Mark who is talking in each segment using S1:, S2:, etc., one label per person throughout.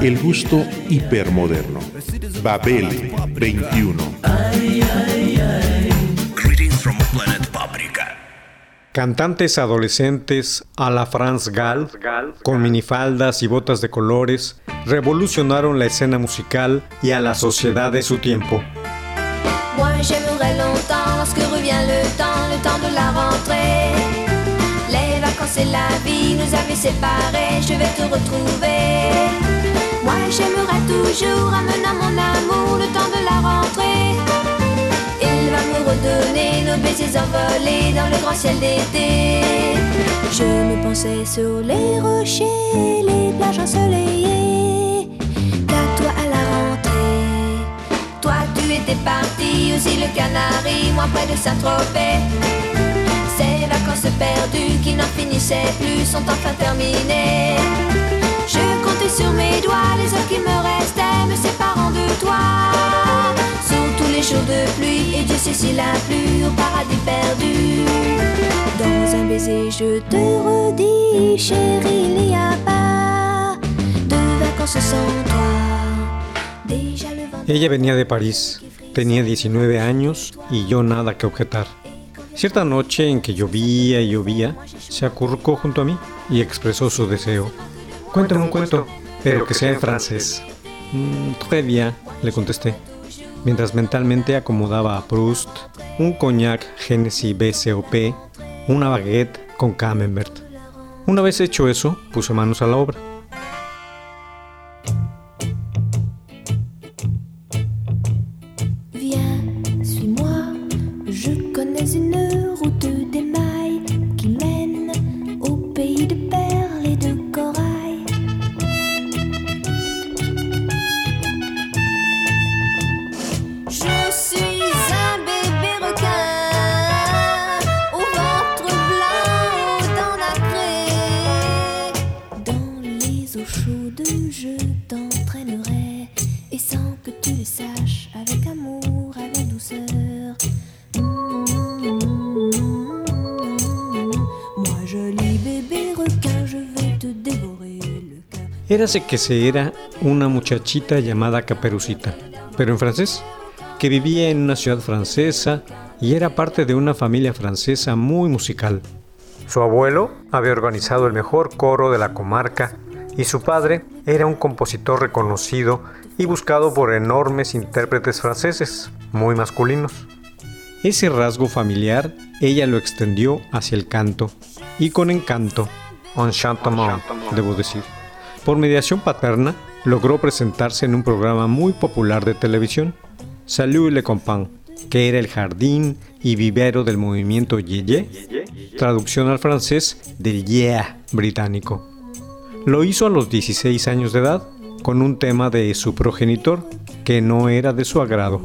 S1: El gusto hipermoderno. Babel 21.
S2: Greetings from planet Paprika.
S3: Cantantes adolescentes a la Franz Gall, con minifaldas y botas de colores, revolucionaron la escena musical y a la sociedad de su tiempo.
S4: Moi j'aimerais longtemps lorsque revient le temps, le temps de la rentrée. Les vacances et la vie nous avaient séparés, je vais te retrouver. Moi j'aimerais toujours amener mon amour le temps de la rentrée. Il va me redonner nos baisers envolés dans le grand ciel d'été. Je me pensais sur les rochers, les plages ensoleillées. Qu'à toi à la rentrée. Toi tu étais parti aussi le Canari, moi près de Saint-Tropez. Ces vacances perdues qui n'en finissaient plus sont enfin terminées. Je comptais sur mes doigts les heures qui me restaient me séparant de toi. Sous tous les jours de pluie, et Dieu sait s'il a plu au paradis perdu. Dans un baiser, je te redis, chérie, il n'y a pas de vacances sans toi. Déjà le vent.
S3: Ella venía de París, tenía 19 años y yo nada que objetar. Cierta noche en que llovía y llovía, se acurrucó junto a mí y expresó su deseo. Cuéntame un cuento, pero que sea en francés. "Mm, très bien, le contesté, mientras mentalmente acomodaba a Proust, un cognac Genesis BCOP, una baguette con camembert. Una vez hecho eso, puse manos a la obra.
S4: Je t'entraînerai.
S3: Érase que se era una muchachita llamada Caperucita, pero en francés, que vivía en una ciudad francesa y era parte de una familia francesa muy musical. Su abuelo había organizado el mejor coro de la comarca y su padre era un compositor reconocido y buscado por enormes intérpretes franceses, muy masculinos. Ese rasgo familiar ella lo extendió hacia el canto y con encanto, enchantement, debo decir. Por mediación paterna, logró presentarse en un programa muy popular de televisión, Salut le Compagnie, que era el jardín y vivero del movimiento Yeye, traducción al francés del Yeah británico. Lo hizo a los 16 años de edad con un tema de su progenitor que no era de su agrado.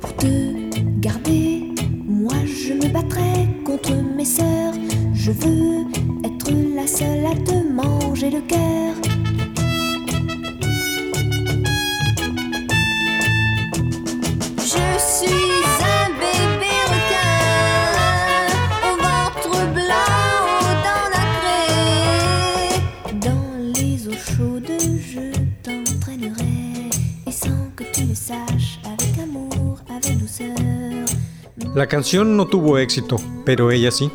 S4: Pour te garder, moi je me battrai contre mes sœurs. Je veux être la seule à te manger le cœur.
S3: La canción no tuvo éxito, pero ella sí.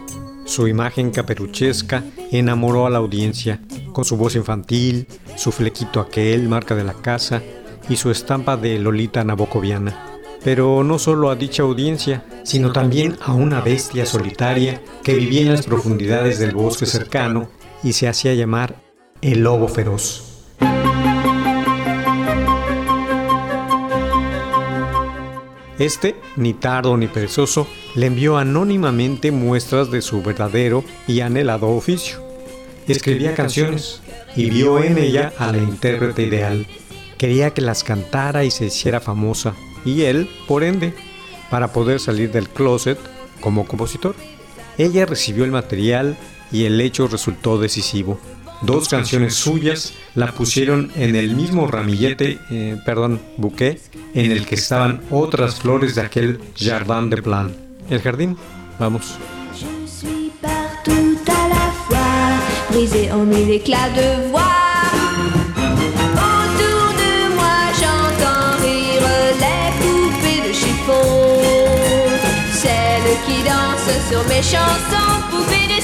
S3: Su imagen caperuchesca enamoró a la audiencia, con su voz infantil, su flequito aquel, marca de la casa, y su estampa de Lolita Nabocoviana. Pero no solo a dicha audiencia, sino también a una bestia solitaria que vivía en las profundidades del bosque cercano y se hacía llamar el lobo feroz. Este, ni tardo ni perezoso, le envió anónimamente muestras de su verdadero y anhelado oficio. Escribía canciones y vio en ella a la intérprete ideal. Quería que las cantara y se hiciera famosa, y él, por ende, para poder salir del closet como compositor. Ella recibió el material y el hecho resultó decisivo. Dos canciones suyas la pusieron en el mismo ramillete, eh, perdón, buqué, en el que estaban otras flores de aquel jardin de plan. El jardín, vamos.
S4: Brisé en mille éclats de voix. Autour de moi, j'entends rire les poupées de chiffon. Celles qui dansent sur mes chansons, poupées de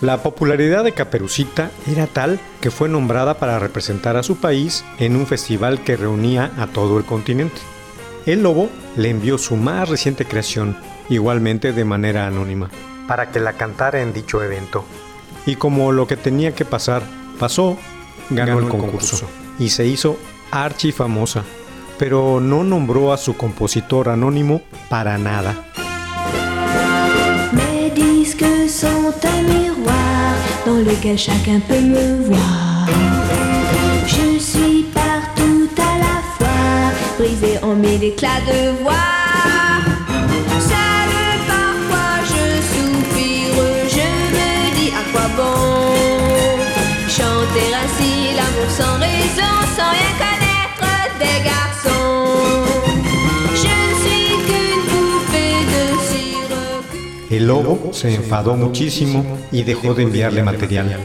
S3: La popularidad de Caperucita era tal que fue nombrada para representar a su país en un festival que reunía a todo el continente. El lobo le envió su más reciente creación, igualmente de manera anónima, para que la cantara en dicho evento. Y como lo que tenía que pasar pasó, ganó, el concurso y se hizo archifamosa, pero no nombró a su compositor anónimo para nada.
S4: Un miroir dans lequel chacun peut me voir. Je suis partout à la fois, brisé en mille éclats de voix.
S3: El lobo se enfadó muchísimo y dejó de enviarle material.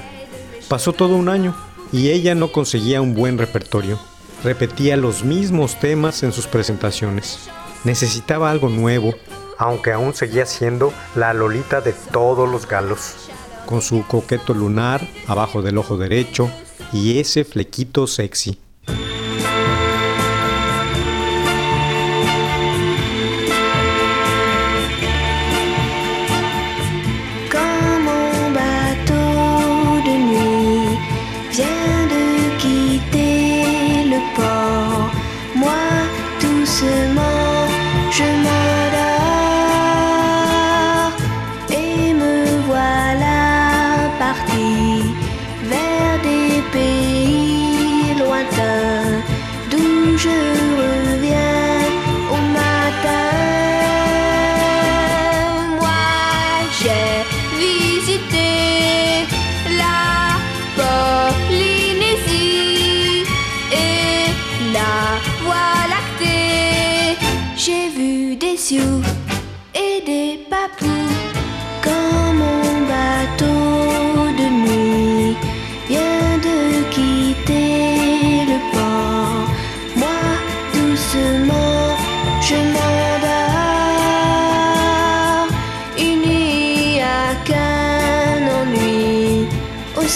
S3: Pasó todo un año y ella no conseguía un buen repertorio. Repetía los mismos temas en sus presentaciones. Necesitaba algo nuevo, aunque aún seguía siendo la lolita de todos los galos, con su coqueto lunar abajo del ojo derecho y ese flequito sexy.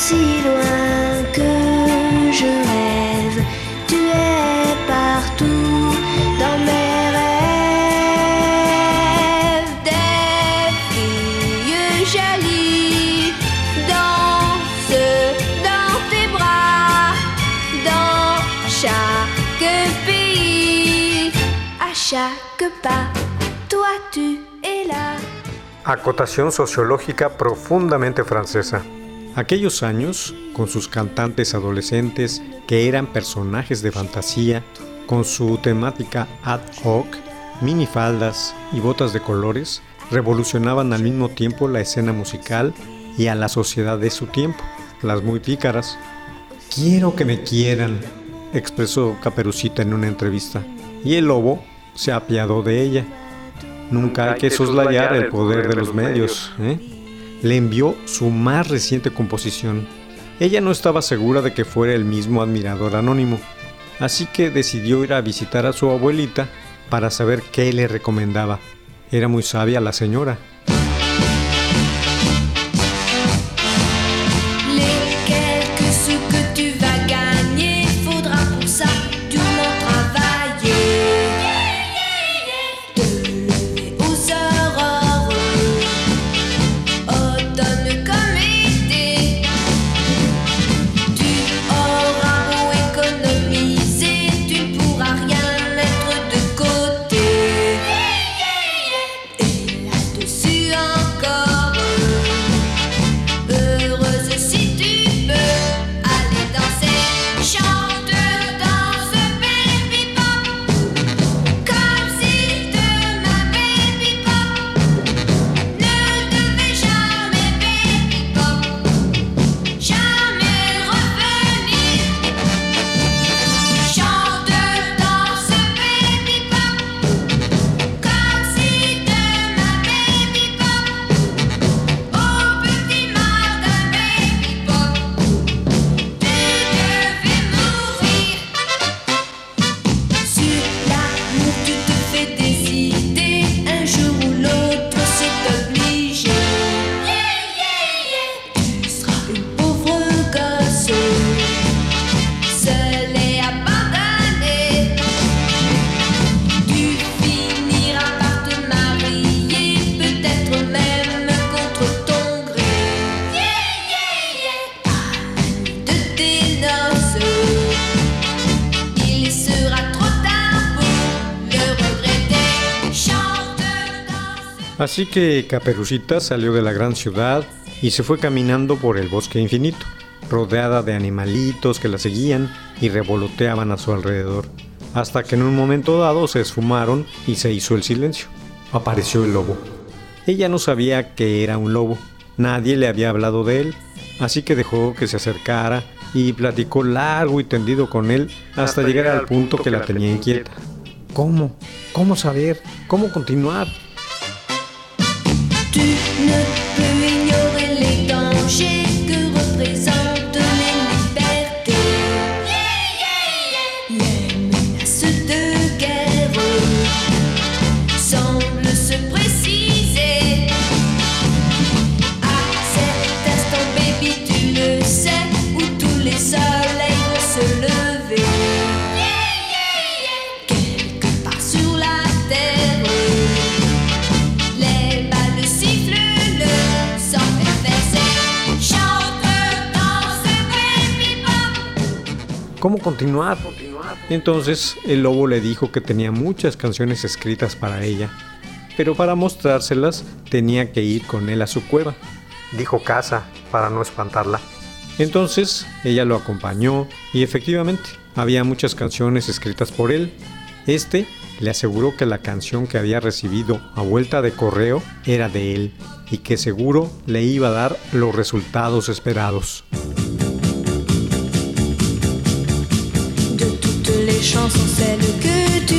S4: Aussi loin que je rêve. Tu es partout dans mes rêves. Des filles jolies dansent dans tes bras, dans chaque pays, à chaque pas. Toi tu es là.
S3: Acotación sociológica profundamente francesa. Aquellos años, con sus cantantes adolescentes que eran personajes de fantasía, con su temática ad hoc, minifaldas y botas de colores, revolucionaban al mismo tiempo la escena musical y a la sociedad de su tiempo, las muy pícaras. Quiero que me quieran, expresó Caperucita en una entrevista, y el lobo se apiadó de ella. Nunca hay que soslayar el poder de los medios. ¿eh? Le envió su más reciente composición. Ella no estaba segura de que fuera el mismo admirador anónimo, así que decidió ir a visitar a su abuelita para saber qué le recomendaba. Era muy sabia la señora. Así que Caperucita salió de la gran ciudad y se fue caminando por el bosque infinito, rodeada de animalitos que la seguían y revoloteaban a su alrededor, hasta que en un momento dado se esfumaron y se hizo el silencio. Apareció el lobo. Ella no sabía que era un lobo, nadie le había hablado de él, así que dejó que se acercara y platicó largo y tendido con él hasta, llegar al punto que la tenía inquieta. ¿Cómo? ¿Cómo saber? ¿Cómo continuar?
S4: Les
S3: ¿Cómo continuar? Entonces el lobo le dijo que tenía muchas canciones escritas para ella, pero para mostrárselas tenía que ir con él a su cueva. Dijo casa para no espantarla. Entonces ella lo acompañó y efectivamente había muchas canciones escritas por él. Este le aseguró que la canción que había recibido a vuelta de correo era de él y que seguro le iba a dar los resultados esperados.
S4: Chansons, celle que tu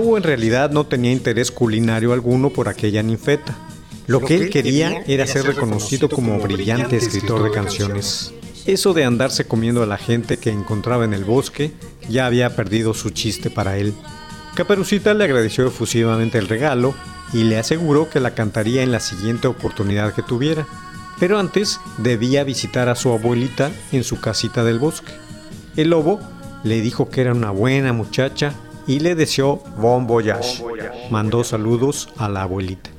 S3: El lobo en realidad no tenía interés culinario alguno por aquella ninfeta. Lo que él quería era ser reconocido como brillante escritor de canciones. Eso de andarse comiendo a la gente que encontraba en el bosque ya había perdido su chiste para él. Caperucita le agradeció efusivamente el regalo y le aseguró que la cantaría en la siguiente oportunidad que tuviera. Pero antes debía visitar a su abuelita en su casita del bosque. El lobo le dijo que era una buena muchacha y le deseó bon voyage. Mandó saludos a la abuelita.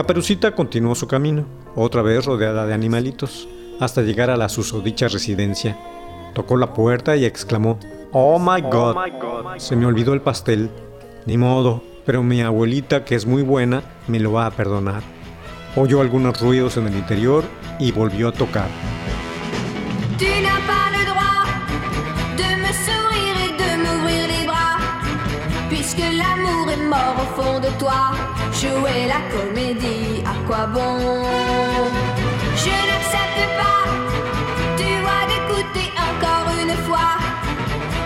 S3: Caperucita continuó su camino, otra vez rodeada de animalitos, hasta llegar a la susodicha residencia. Tocó la puerta y exclamó, Oh my God, se me olvidó el pastel. Ni modo, pero mi abuelita, que es muy buena, me lo va a perdonar. Oyó algunos ruidos en el interior y volvió a tocar.
S4: Tu n'as pas le droit de me sourire et de m'ouvrir les bras, puisque l'amour est mort au fond de toi. Jouer la comédie, à quoi bon Je n'accepte pas, tu vois, d'écouter encore une fois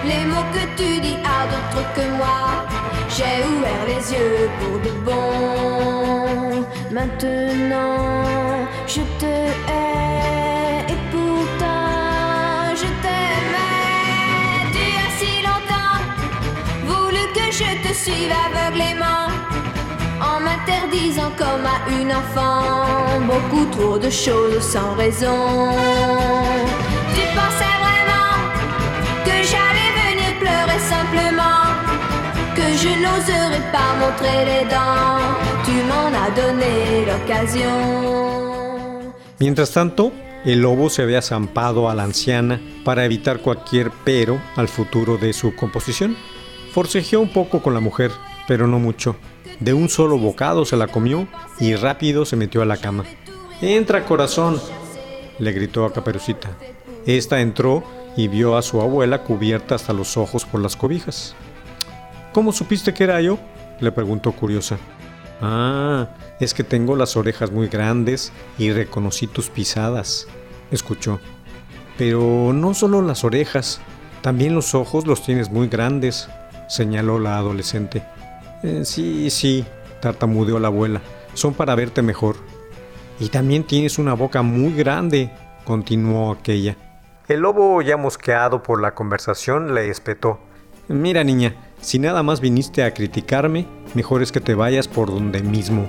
S4: les mots que tu dis à d'autres que moi. J'ai ouvert les yeux pour de bon. Maintenant, je te hais et pourtant je t'aimais. Tu as si longtemps voulu que je te suive aveuglément. En m'interdisant comme à une enfant beaucoup trop de choses sans raison.
S3: Mientras tanto, el lobo se había zampado a la anciana para evitar cualquier pero al futuro de su composición. Forcejeó un poco con la mujer, pero no mucho. De un solo bocado se la comió y rápido se metió a la cama. Entra, corazón, le gritó a Caperucita. Esta entró y vio a su abuela cubierta hasta los ojos por las cobijas. ¿Cómo supiste que era yo? le preguntó curiosa. Ah, es que tengo las orejas muy grandes y reconocí tus pisadas, escuchó. Pero no solo las orejas, también los ojos los tienes muy grandes, señaló la adolescente. "Eh, sí, sí, tartamudeó la abuela, son para verte mejor. Y también tienes una boca muy grande, continuó aquella. El lobo, ya mosqueado por la conversación, le espetó. Mira, niña, si nada más viniste a criticarme, mejor es que te vayas por donde mismo.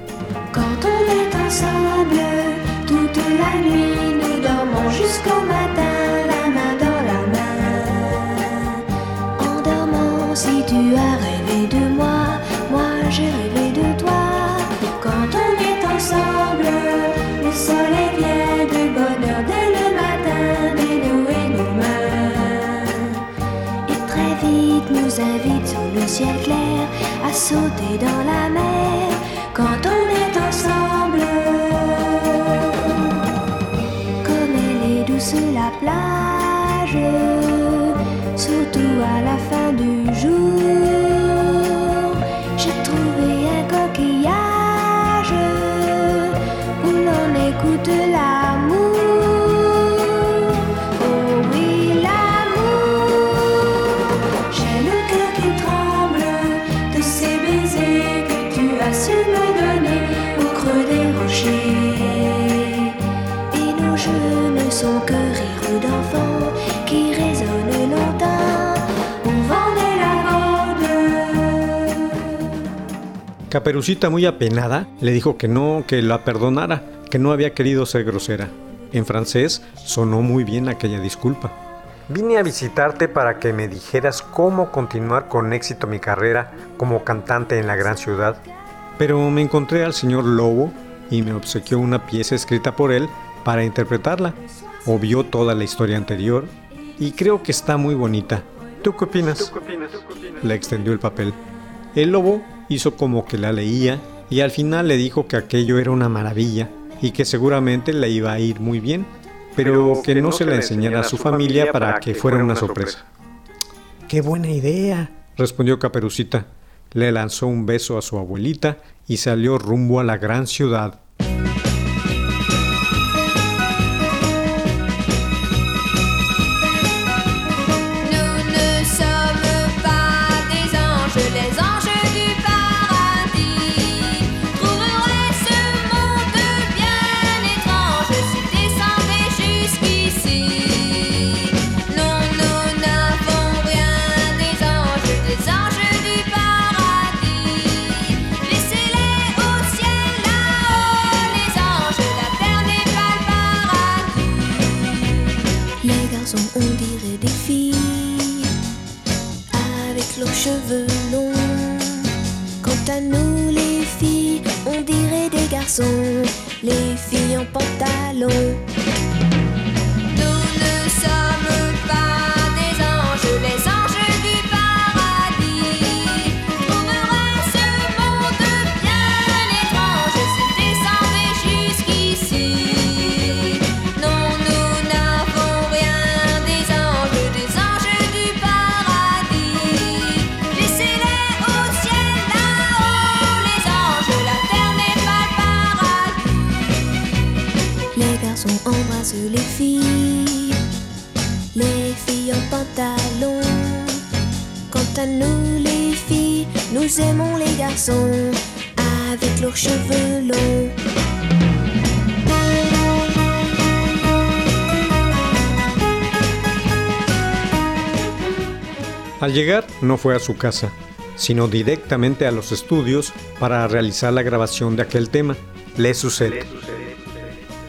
S4: Ciel clair à sauter dans la mer quand on est ensemble. Comme elle est douce la plage, surtout à la fin du jour. J'ai trouvé un coquillage où l'on écoute l'amour.
S3: Caperucita, muy apenada, le dijo que no, que la perdonara, que no había querido ser grosera. En francés sonó muy bien aquella disculpa. Vine a visitarte para que me dijeras cómo continuar con éxito mi carrera como cantante en la gran ciudad. Pero me encontré al señor Lobo y me obsequió una pieza escrita por él para interpretarla. Obvió toda la historia anterior y creo que está muy bonita. ¿Tú qué opinas? Le extendió el papel. El lobo hizo como que la leía y al final le dijo que aquello era una maravilla y que seguramente le iba a ir muy bien, pero, que, no se la enseñara a su familia para que fuera una sorpresa. ¡Qué buena idea! respondió Caperucita. Le lanzó un beso a su abuelita y salió rumbo a la gran ciudad.
S4: Avec leurs cheveux longs. Quant à nous, les filles, on dirait des garçons, les filles en pantalon.
S3: Al llegar no fue a su casa, sino directamente a los estudios para realizar la grabación de aquel tema, Le Sucede.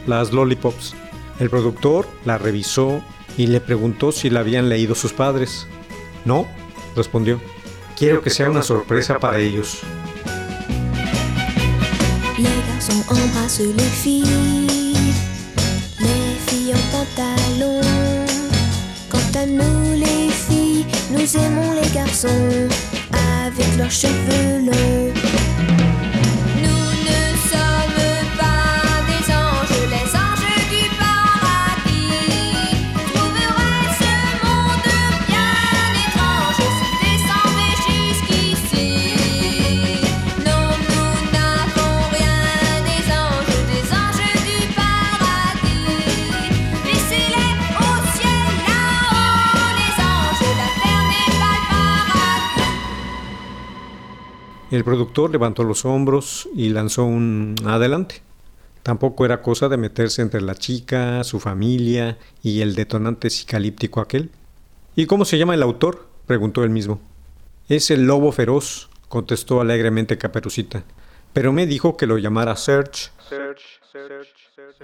S3: Las Lollipops. El productor la revisó y le preguntó si la habían leído sus padres. No, respondió. Quiero que sea una sorpresa para ellos.
S4: Les garçons embrassent les filles, les filles en pantalon. Quant à nous les filles, nous aimons les garçons avec leurs cheveux longs.
S3: El productor levantó los hombros y lanzó un adelante. Tampoco era cosa de meterse entre la chica, su familia y el detonante psicalíptico aquel. ¿Y cómo se llama el autor? preguntó él mismo. Es el lobo feroz, contestó alegremente Caperucita, pero me dijo que lo llamara Search.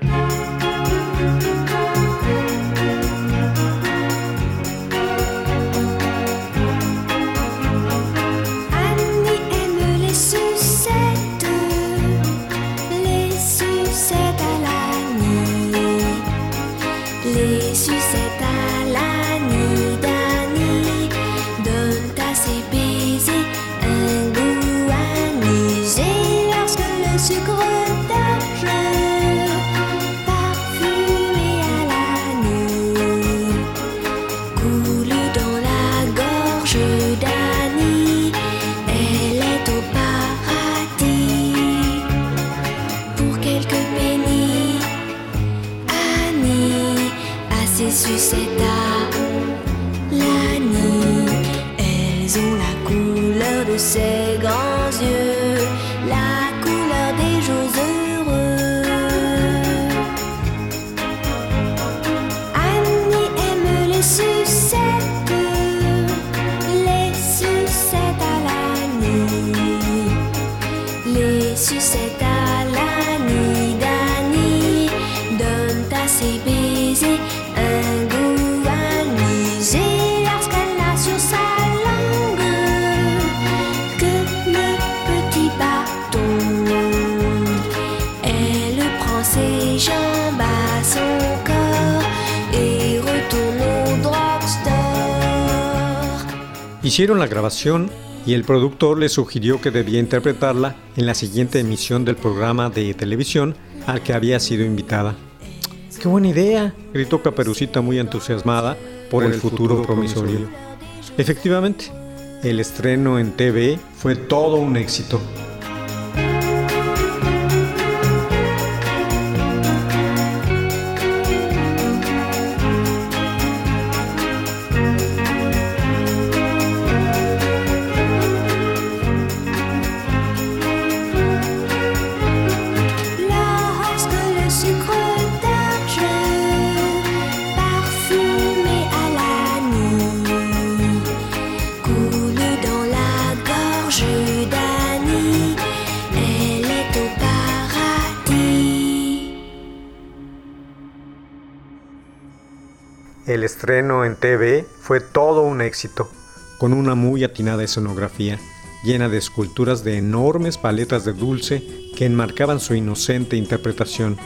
S4: Annie lorsque le sucre d'orge
S3: Hicieron la grabación y el productor le sugirió que debía interpretarla en la siguiente emisión del programa de televisión al que había sido invitada. ¡Qué buena idea! gritó Caperucita muy entusiasmada por, el, futuro, promisorio. Efectivamente, el estreno en TV fue todo un éxito. Estreno en TV fue todo un éxito, con una muy atinada escenografía, llena de esculturas de enormes paletas de dulce que enmarcaban su inocente interpretación,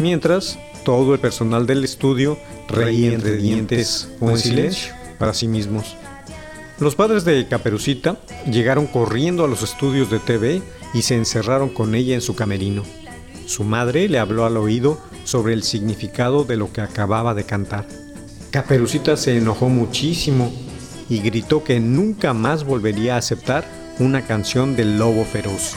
S3: mientras todo el personal del estudio reía entre dientes o en silencio para sí mismos. Los padres de Caperucita llegaron corriendo a los estudios de TV y se encerraron con ella en su camerino. Su madre le habló al oído sobre el significado de lo que acababa de cantar. Caperucita se enojó muchísimo y gritó que nunca más volvería a aceptar una canción del lobo feroz.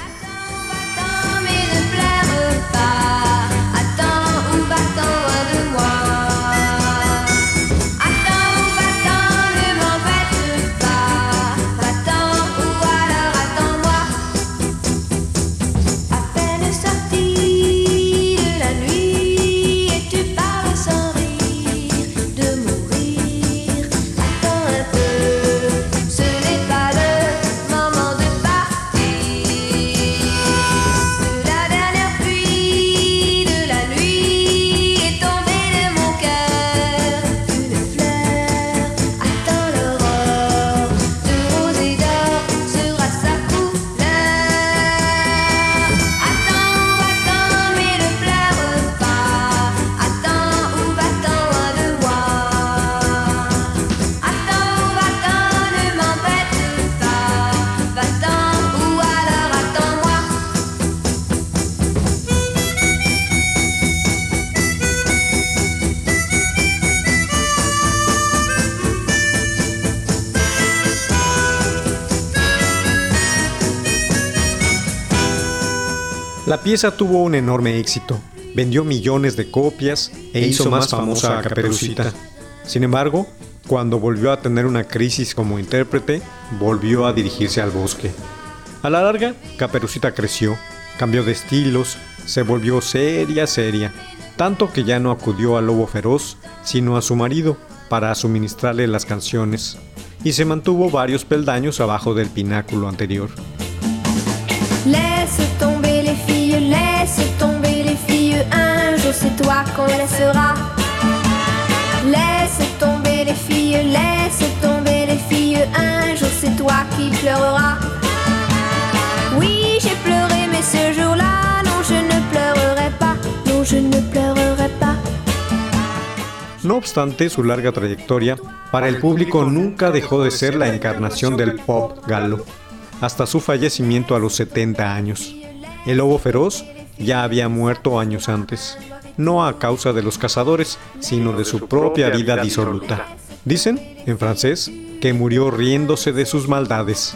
S3: La pieza tuvo un enorme éxito, vendió millones de copias e, hizo más famosa a Caperucita. Sin embargo, cuando volvió a tener una crisis como intérprete, volvió a dirigirse al bosque. A la larga, Caperucita creció, cambió de estilos, se volvió seria, seria, tanto que ya no acudió al lobo feroz, sino a su marido para suministrarle las canciones, y se mantuvo varios peldaños abajo del pináculo anterior.
S4: C'est toi qu'on laissera. Laisse tomber les filles, laisse tomber les filles, un jour c'est toi qui. Oui, j'ai pleuré, mais ce jour-là, non, je ne pleurerai pas, non, je ne pleurerai pas.
S3: No obstante su larga trayectoria, para el público nunca dejó de ser la encarnación del pop galo, hasta su fallecimiento a los 70 años. El lobo feroz ya había muerto años antes, no a causa de los cazadores, sino de su propia vida disoluta. Dicen, en francés, que murió riéndose de sus maldades.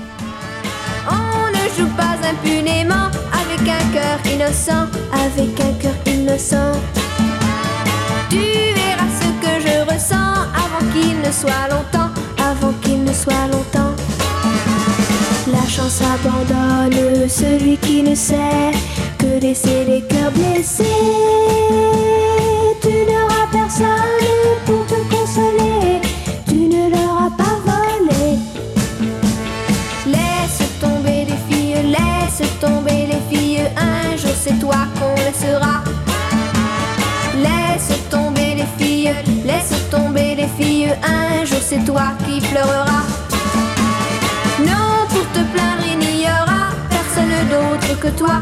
S4: Soit longtemps, avant qu'il ne soit longtemps. La chance abandonne celui qui ne sait laisser les cœurs blessés. Tu n'auras personne pour te consoler, tu ne leur as pas volé. Laisse tomber les filles, laisse tomber les filles, un jour c'est toi qu'on laissera. Laisse tomber les filles, laisse tomber les filles, un jour c'est toi qui pleureras. Non, pour te plaindre il n'y aura personne d'autre que toi,